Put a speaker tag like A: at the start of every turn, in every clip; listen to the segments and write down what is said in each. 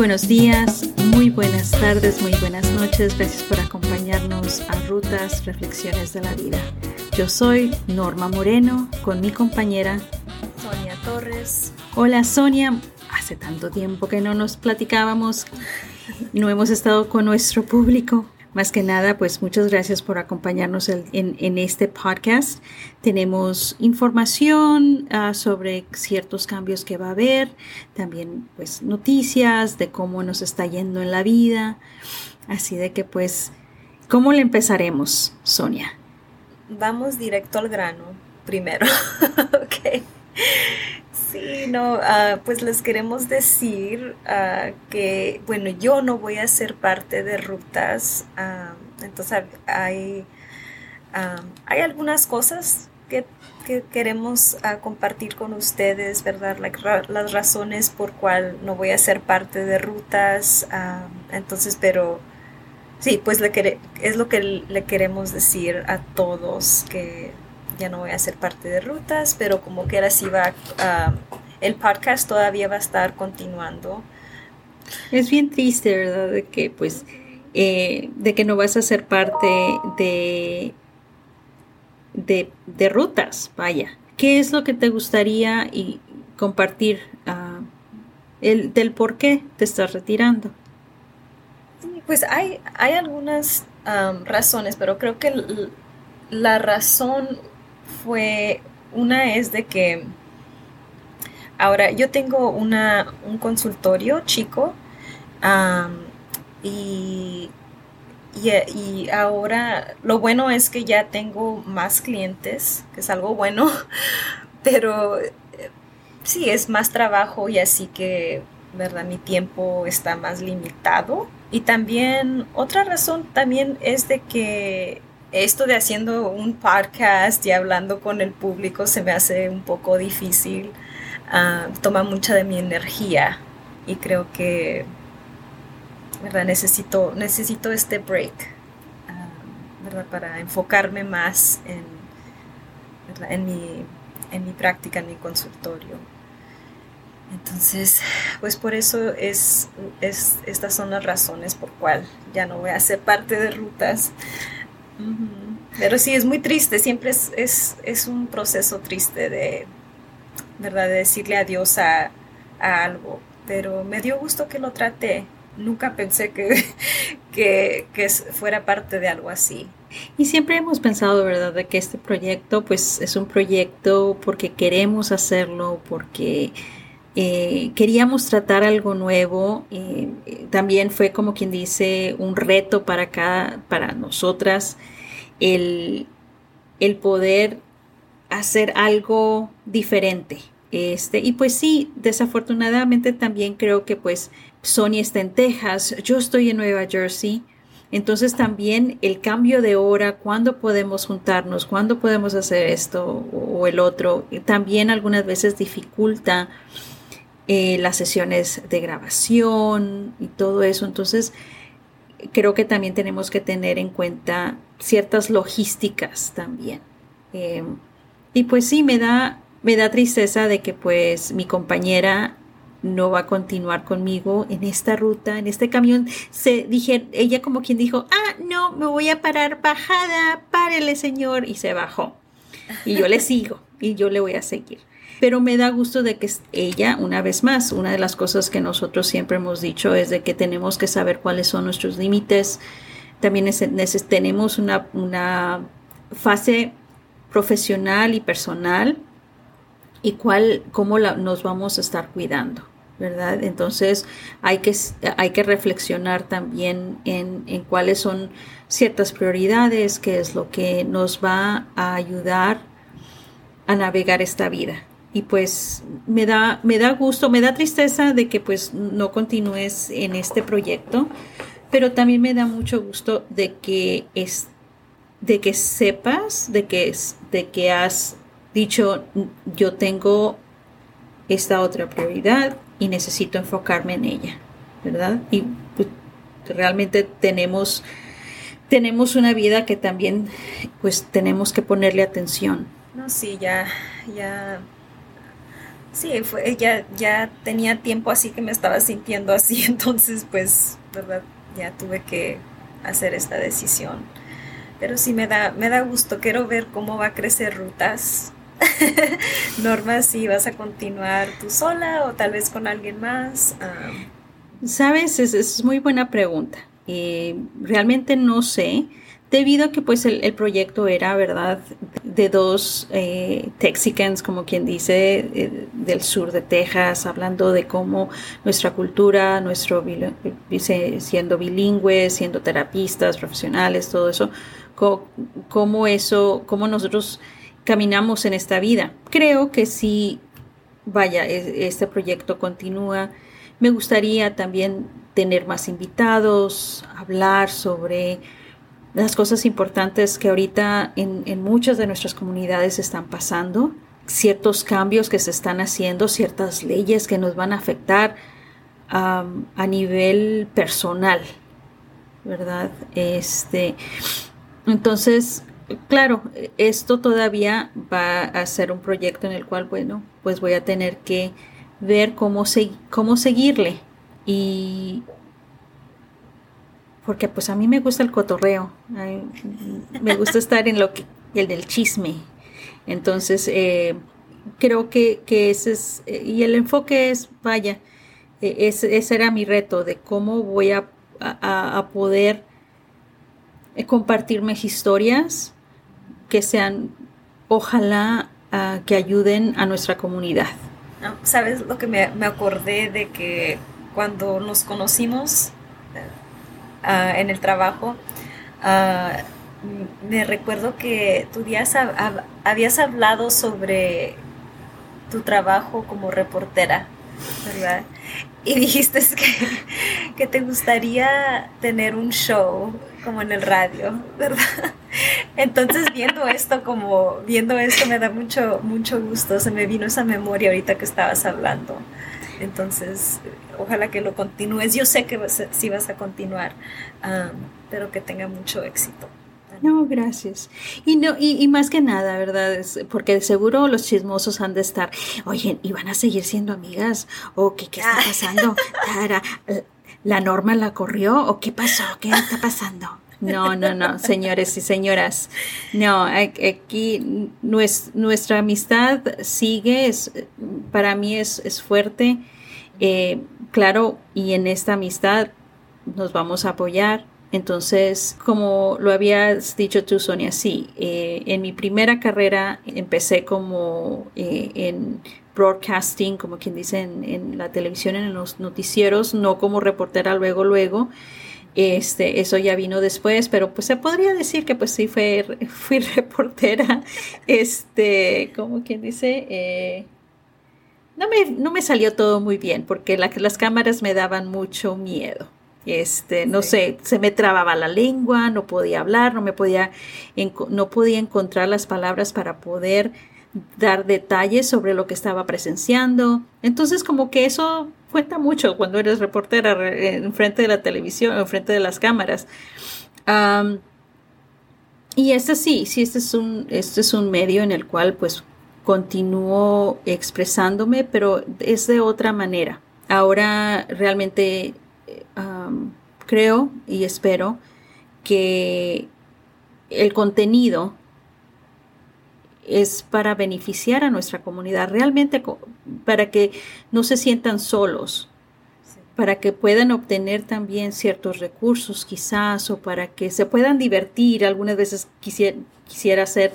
A: Buenos días, muy buenas tardes, muy buenas noches. Gracias por acompañarnos a Rutas Reflexiones de la Vida. Yo soy Norma Moreno con mi compañera
B: Sonia Torres.
A: Hola Sonia, hace tanto tiempo que no nos platicábamos, no hemos estado con nuestro público. Más que nada, pues muchas gracias por acompañarnos en, este podcast. Tenemos información ah, sobre ciertos cambios que va a haber, también pues noticias de cómo nos está yendo en la vida. Así de que pues, ¿cómo le empezaremos, Sonia?
B: Vamos directo al grano primero. ok. Sí, no, ah, pues les queremos decir ah, que, bueno, yo no voy a ser parte de rutas, ah, entonces hay, hay algunas cosas que, queremos compartir con ustedes, ¿verdad? las razones por cual no voy a ser parte de rutas, entonces, pero sí, pues le es lo que le queremos decir a todos que ya no voy a ser parte de rutas, pero como que ahora sí va, el podcast todavía va a estar continuando.
A: Es bien triste, ¿verdad? De que pues, eh, de que no vas a ser parte de, de, rutas, vaya. ¿Qué es lo que te gustaría y compartir uh, el, del por qué te estás retirando?
B: Pues hay, hay algunas razones, pero creo que la razón fue, una es de que ahora yo tengo una, un consultorio chico y, y, ahora lo bueno es que ya tengo más clientes, que es algo bueno, pero sí, es más trabajo y así que, ¿verdad? Mi tiempo está más limitado. Y también otra razón también es de que esto de haciendo un podcast y hablando con el público se me hace un poco difícil. Ah, toma mucha de mi energía y creo que ¿verdad? Necesito, necesito este break ah, ¿verdad? para enfocarme más en, en, mi, en mi práctica, en mi consultorio. Entonces, pues por eso es, es, estas son las razones por cual ya no voy a ser parte de rutas. Pero sí, es muy triste, siempre es, es, un proceso triste de, ¿verdad? de decirle adiós a, algo. Pero me dio gusto que lo traté. Nunca pensé que, que, que, fuera parte de algo así.
A: Y siempre hemos pensado, ¿verdad?, de que este proyecto, pues, es un proyecto porque queremos hacerlo, porque eh, queríamos tratar algo nuevo. Eh, también fue como quien dice un reto para cada, para nosotras el, el poder hacer algo diferente. Este, y pues sí, desafortunadamente también creo que pues Sony está en Texas, yo estoy en Nueva Jersey, entonces también el cambio de hora, cuándo podemos juntarnos, cuándo podemos hacer esto o el otro, también algunas veces dificulta eh, las sesiones de grabación y todo eso. Entonces, creo que también tenemos que tener en cuenta ciertas logísticas también. Em, y pues sí, me da, me da tristeza de que pues mi compañera no va a continuar conmigo en esta ruta, en este camión. Se dije, ella como quien dijo, ah, no, me voy a parar bajada, párele señor, y se bajó. Y yo le sigo, y yo le voy a seguir pero me da gusto de que ella, una vez más, una de las cosas que nosotros siempre hemos dicho es de que tenemos que saber cuáles son nuestros límites. También tenemos una, una fase profesional y personal y cuál, cómo la, nos vamos a estar cuidando. ¿verdad? Entonces hay que, hay que reflexionar también en, en, cuáles son ciertas prioridades, qué es lo que nos va a ayudar a navegar esta vida y pues me da, me da gusto, me da tristeza de que pues no continúes en este proyecto, pero también me da mucho gusto de que es, de que sepas, de que, de que has dicho yo tengo esta otra prioridad y necesito enfocarme en ella, ¿verdad? Y pues, realmente tenemos, tenemos una vida que también pues tenemos que ponerle atención.
B: No, sí, ya, ya Sí, fue, ya, ya tenía tiempo así que me estaba sintiendo así, entonces pues, ¿verdad? Ya tuve que hacer esta decisión. Pero sí me da, me da gusto, quiero ver cómo va a crecer rutas. Norma, si vas a continuar tú sola o tal vez con alguien más.
A: Sabes, es, es, muy buena pregunta. Eh, realmente no sé debido a que pues el, proyecto era, ¿verdad?, de dos eh, Texicans, como quien dice, eh, del sur de Texas, hablando de cómo nuestra cultura, nuestro siendo bilingües, siendo terapistas, profesionales, todo eso, cómo, eso, cómo nosotros caminamos en esta vida. Creo que si, vaya, este proyecto continúa. Me gustaría también tener más invitados, hablar sobre las cosas importantes que ahorita en, muchas de nuestras comunidades están pasando, ciertos cambios que se están haciendo, ciertas leyes que nos van a afectar a nivel personal, ¿verdad? Este, entonces, claro, esto todavía va a ser un proyecto en el cual, bueno, pues voy a tener que ver cómo, cómo seguirle y porque pues a mí me gusta el cotorreo, me gusta estar en lo que, el del chisme. Entonces, eh, creo que, ese es, y el enfoque es, vaya, e, ese, era mi reto de cómo voy a, poder eh, compartir mis historias que sean, ojalá, que ayuden a nuestra comunidad.
B: ¿Sabes lo que me, me acordé de que cuando nos conocimos, Ah, en el trabajo, ah, me recuerdo que tú días habías hablado sobre tu trabajo como reportera, ¿verdad? Y dijiste que, que te gustaría tener un show como en el radio, ¿verdad? Entonces viendo esto como viendo esto me da mucho mucho gusto, se me vino esa memoria ahorita que estabas hablando. Entonces, ojalá que lo continúes. Yo sé que sí vas a continuar, pero que tenga mucho éxito.
A: No, gracias. Y no, y, más que nada, ¿verdad? porque seguro los chismosos han de estar, oye, ¿y van a seguir siendo amigas? ¿O qué, qué está ah. pasando? ¿La norma la corrió? ¿O qué pasó? ¿Qué está pasando? No, no, no, señores y señoras. No, aquí nuestra amistad sigue, es, para mí es, es fuerte. Eh, claro, y en esta amistad nos vamos a apoyar. Entonces, como lo habías dicho tú, Sonia, sí, eh, en mi primera carrera empecé como eh, en broadcasting, como quien dice en, en, la televisión, en los noticieros, no como reportera luego, luego. Este, eso ya vino después, pero pues se podría decir que pues sí fue, fui reportera, este, como quien dice, eh, no, me, no me salió todo muy bien porque las cámaras me daban mucho miedo. Este, no sé, se me trababa la lengua, no podía hablar, no me podía, no podía encontrar las palabras para poder dar detalles sobre lo que estaba presenciando. Entonces, como que eso cuenta mucho cuando eres reportera en frente de la televisión, en frente de las cámaras. y este sí, sí, este es un, este es un medio en el cual pues continúo expresándome, pero es de otra manera. Ahora realmente creo y espero que el contenido es para beneficiar a nuestra comunidad, realmente para que no se sientan solos, para que puedan obtener también ciertos recursos quizás o para que se puedan divertir. Algunas veces quisiera, quisiera hacer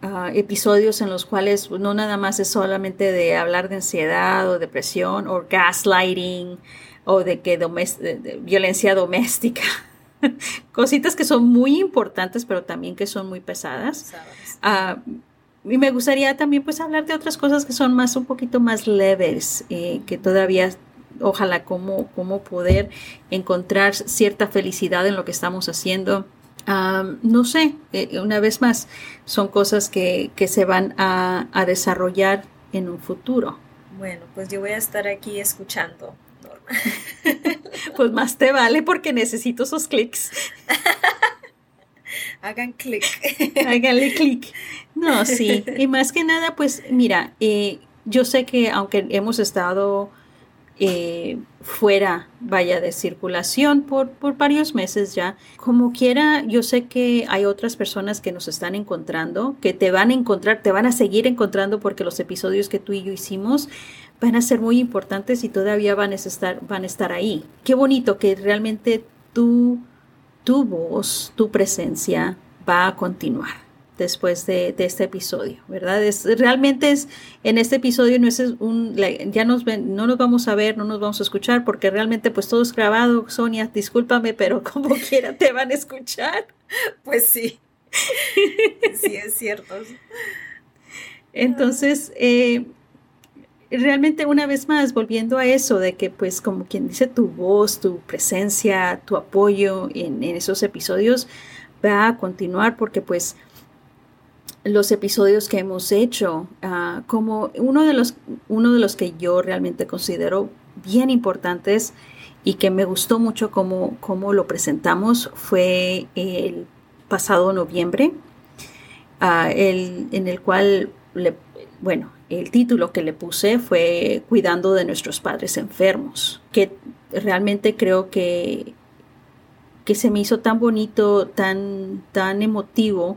A: ah, episodios en los cuales no nada más es solamente de hablar de ansiedad o depresión o gaslighting o de que violencia doméstica. Cositas que son muy importantes, pero también que son muy pesadas y me gustaría también pues hablar de otras cosas que son más un poquito más leves, eh, que todavía ojalá como, como poder encontrar cierta felicidad en lo que estamos haciendo. no sé, eh, una vez más, son cosas que, que se van a, a, desarrollar en un futuro.
B: Bueno, pues yo voy a estar aquí escuchando, Norma.
A: pues más te vale porque necesito esos clics.
B: Hagan clic.
A: Háganle clic. No, sí. Y más que nada, pues mira, eh, yo sé que aunque hemos estado eh, fuera, vaya, de circulación por, por varios meses ya. Como quiera, yo sé que hay otras personas que nos están encontrando, que te van a encontrar, te van a seguir encontrando porque los episodios que tú y yo hicimos van a ser muy importantes y todavía van a estar, van a estar ahí. Qué bonito que realmente tú, tu voz, tu presencia va a continuar después de, este episodio, ¿verdad? Es, realmente es, en este episodio no es un, ya nos ven, no nos vamos a ver, no nos vamos a escuchar, porque realmente pues todo es grabado, Sonia, discúlpame, pero como quiera te van a escuchar.
B: Pues sí, sí es cierto.
A: Entonces, eh, realmente una vez más, volviendo a eso, de que pues como quien dice, tu voz, tu presencia, tu apoyo en, en esos episodios va a continuar porque pues los episodios que hemos hecho, ah, como uno de, los, uno de los que yo realmente considero bien importantes y que me gustó mucho cómo, lo presentamos fue el pasado noviembre, ah, en el cual, bueno, el título que le puse fue Cuidando de nuestros padres enfermos, que realmente creo que, que se me hizo tan bonito, tan, tan emotivo,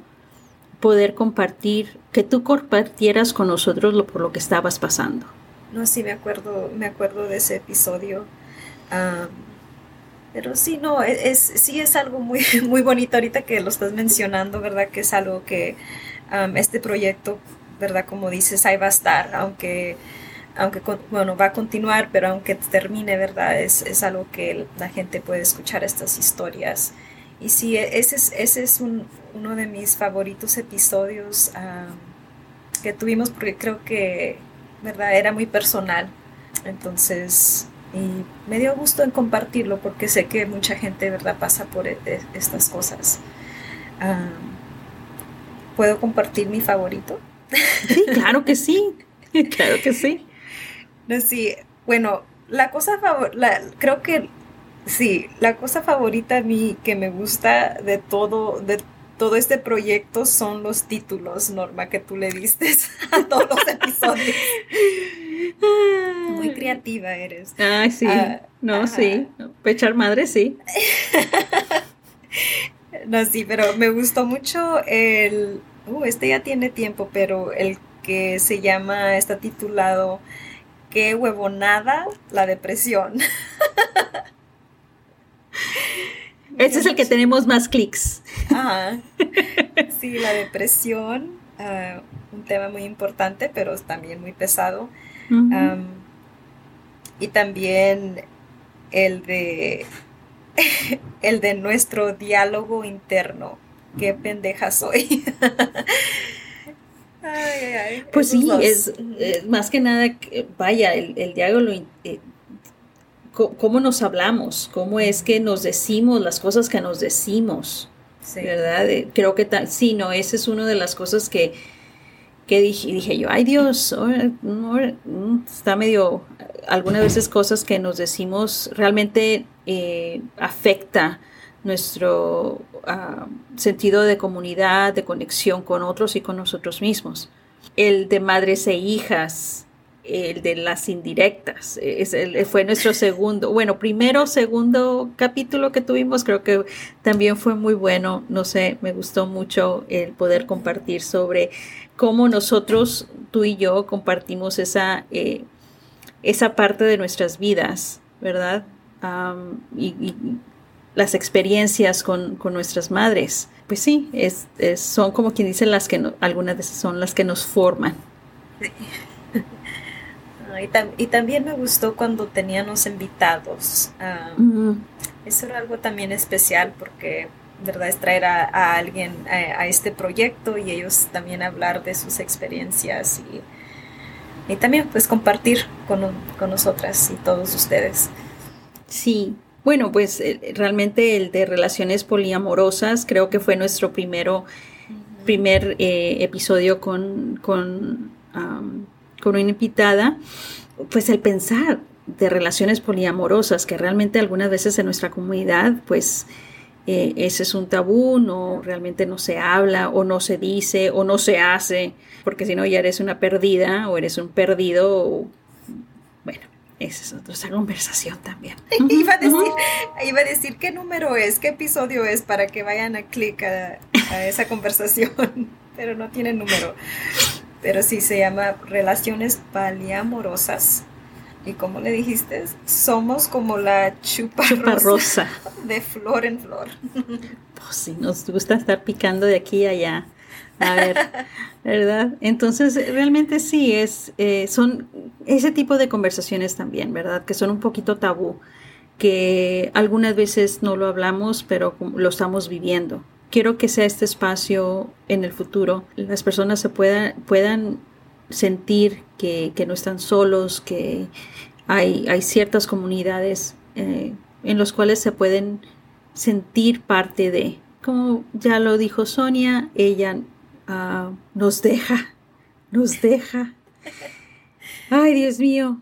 A: poder compartir, que tú compartieras con nosotros lo, por lo que estabas pasando.
B: No, sí, me acuerdo, me acuerdo de ese episodio. pero sí, no, e, es, sí es algo muy, muy bonito ahorita que lo estás mencionando, ¿verdad? Que es algo que este proyecto, ¿verdad? Como dices, ahí va a estar, aunque, aunque bueno, va a continuar, pero aunque termine, ¿verdad? Es, es algo que la gente puede escuchar estas historias y sí, e, ese es, ese es uno de mis favoritos episodios que tuvimos porque creo que, ¿verdad? Era muy personal. Entonces, y me dio gusto en compartirlo porque sé que mucha gente, ¿verdad? Pasa por e, e, estas cosas. ¿Puedo compartir mi favorito?
A: Sí, claro que sí. Claro que sí.
B: sí, bueno, la cosa favorita, creo que Sí, la cosa favorita a mí que me gusta de todo, de todo este proyecto son los títulos, Norma, que tú le diste a todos los episodios. Muy creativa eres.
A: Ay, sí. Ah, no, sí. Pechar madre, sí.
B: no, sí, pero me gustó mucho el. Uh, este ya tiene tiempo, pero el que se llama, está titulado Qué huevonada la depresión.
A: Ese es el que tenemos más clics.
B: Sí, la depresión, ah, un tema muy importante, pero también muy pesado. y también el de el de nuestro diálogo interno. Qué pendeja soy.
A: pues sí, es, más que nada, vaya, el, el diálogo, eh, cómo nos hablamos, cómo es que nos decimos las cosas que nos decimos, ¿verdad? Creo que tal, sí, no, esa es una de las cosas que, que dije, dije yo, ay Dios, mm, está medio, algunas veces cosas que nos decimos realmente eh, afecta nuestro ah, sentido de comunidad, de conexión con otros y con nosotros mismos. El de madres e hijas, el de las indirectas. Es fue nuestro segundo, bueno, primero, segundo capítulo que tuvimos, creo que también fue muy bueno. No sé, me gustó mucho el poder compartir sobre cómo nosotros, tú y yo, compartimos esa, eh, esa parte de nuestras vidas, ¿verdad? y, las experiencias con, nuestras madres. Pues sí, es, son como quien dice las que algunas veces son las que nos forman.
B: y, también me gustó cuando teníamos invitados. Eso era algo también especial porque, verdad, es traer a, alguien a, este proyecto y ellos también hablar de sus experiencias y, y también pues compartir con, con nosotras y todos ustedes.
A: Sí, bueno, pues eh, realmente el de relaciones poliamorosas creo que fue nuestro primero, primer eh, episodio con, con con una invitada, pues el pensar de relaciones poliamorosas, que realmente algunas veces en nuestra comunidad, pues eh, ese es un tabú, no realmente no se habla o no se dice o no se hace, porque si no ya eres una perdida o eres un perdido. bueno, esa es otra conversación también.
B: iba, a decir, iba a decir qué número es, qué episodio es para que vayan a clic a, a esa conversación, pero no tiene número. Pero sí se llama Relaciones Paliamorosas y como le dijiste, somos como la chupa, rosa, de flor en flor.
A: Pues sí, nos gusta estar picando de aquí a allá. A ver, ¿verdad? Entonces, realmente sí, es, eh, son ese tipo de conversaciones también, ¿verdad? Que son un poquito tabú, que algunas veces no lo hablamos, pero lo estamos viviendo. Quiero que sea este espacio en el futuro, las personas se puedan, puedan sentir que, no están solos, que hay, hay ciertas comunidades eh, en las cuales se pueden sentir parte de. Como ya lo dijo Sonia, ella ah, nos deja, nos deja. Ay, Dios mío.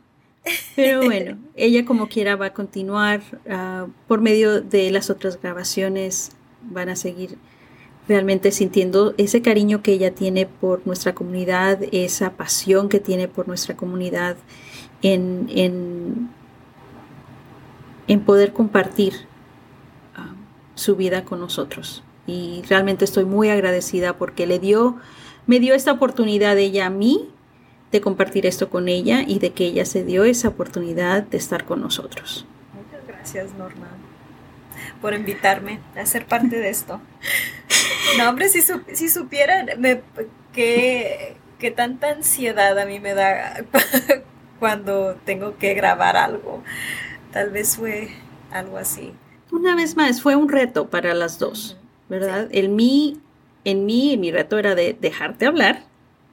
A: Pero bueno, ella como quiera va a continuar ah, por medio de las otras grabaciones, van a seguir realmente sintiendo ese cariño que ella tiene por nuestra comunidad, esa pasión que tiene por nuestra comunidad en, en, poder compartir ah, su vida con nosotros. Y realmente estoy muy agradecida porque le dio, me dio esta oportunidad ella a mí de compartir esto con ella y de que ella se dio esa oportunidad de estar con nosotros.
B: Muchas gracias, Norma, por invitarme a ser parte de esto. No, hombre, si, si supieran me, que, que tanta ansiedad a mí me da cuando tengo que grabar algo. Tal vez fue algo así.
A: Una vez más, fue un reto para las dos, ¿verdad? El mí, en mí, mi reto era de dejarte hablar,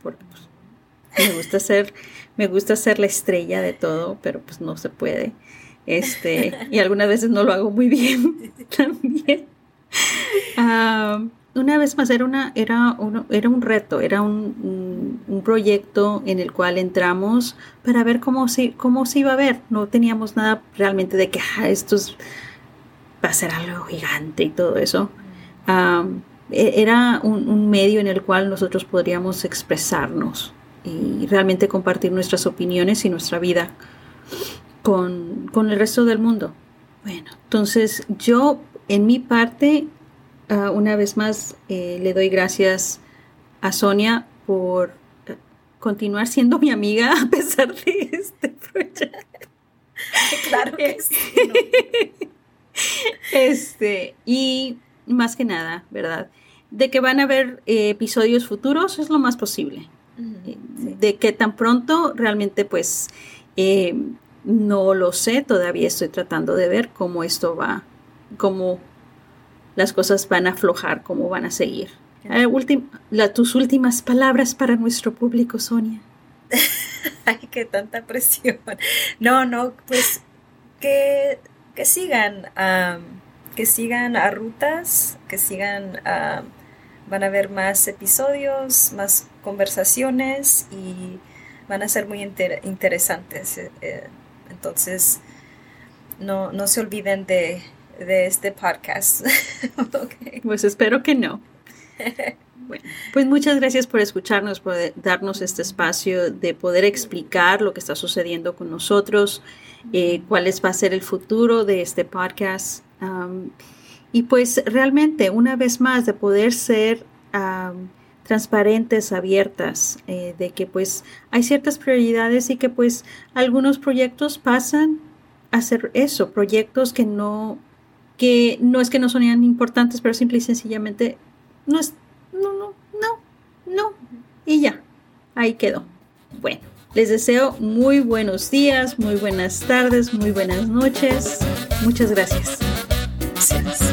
A: porque pues, me gusta ser, me gusta ser la estrella de todo, pero pues no se puede. Este, y algunas veces no lo hago muy bien también. Ah, una vez más, era, una, era, era un reto, era un, un, proyecto en el cual entramos para ver cómo se, cómo se iba a ver. No teníamos nada realmente de que ah, esto va a ser algo gigante y todo eso. E, era un, un, medio en el cual nosotros podríamos expresarnos y realmente compartir nuestras opiniones y nuestra vida con, con el resto del mundo. Bueno, entonces yo en mi parte Ah, una vez más eh, le doy gracias a Sonia por eh, continuar siendo mi amiga a pesar de este proyecto.
B: claro que sí.
A: Este, y más que nada, ¿verdad? De que van a haber eh, episodios futuros es lo más posible. De que tan pronto realmente pues no lo sé, todavía estoy tratando de ver cómo esto va, cómo las cosas van a aflojar, cómo van a seguir. tus últimas palabras para nuestro público, Sonia.
B: Ay, qué tanta presión. No, no, pues que, que sigan, que sigan a rutas, que sigan, van a haber más episodios, más conversaciones y van a ser muy interesantes. Eh, eh, entonces, no, no se olviden de de este podcast.
A: Pues espero que no. Bueno, pues muchas gracias por escucharnos, por darnos este espacio de poder explicar lo que está sucediendo con nosotros, eh, cuál es, va a ser el futuro de este podcast. Y pues realmente, una vez más, de poder ser transparentes, abiertas, eh, de que pues hay ciertas prioridades y que pues algunos proyectos pasan a ser eso, proyectos que no que no es que no sonían importantes, pero simple y sencillamente no es, no, no, no, no, y ya, ahí quedó. Bueno, les deseo muy buenos días, muy buenas tardes, muy buenas noches. Muchas gracias. Gracias.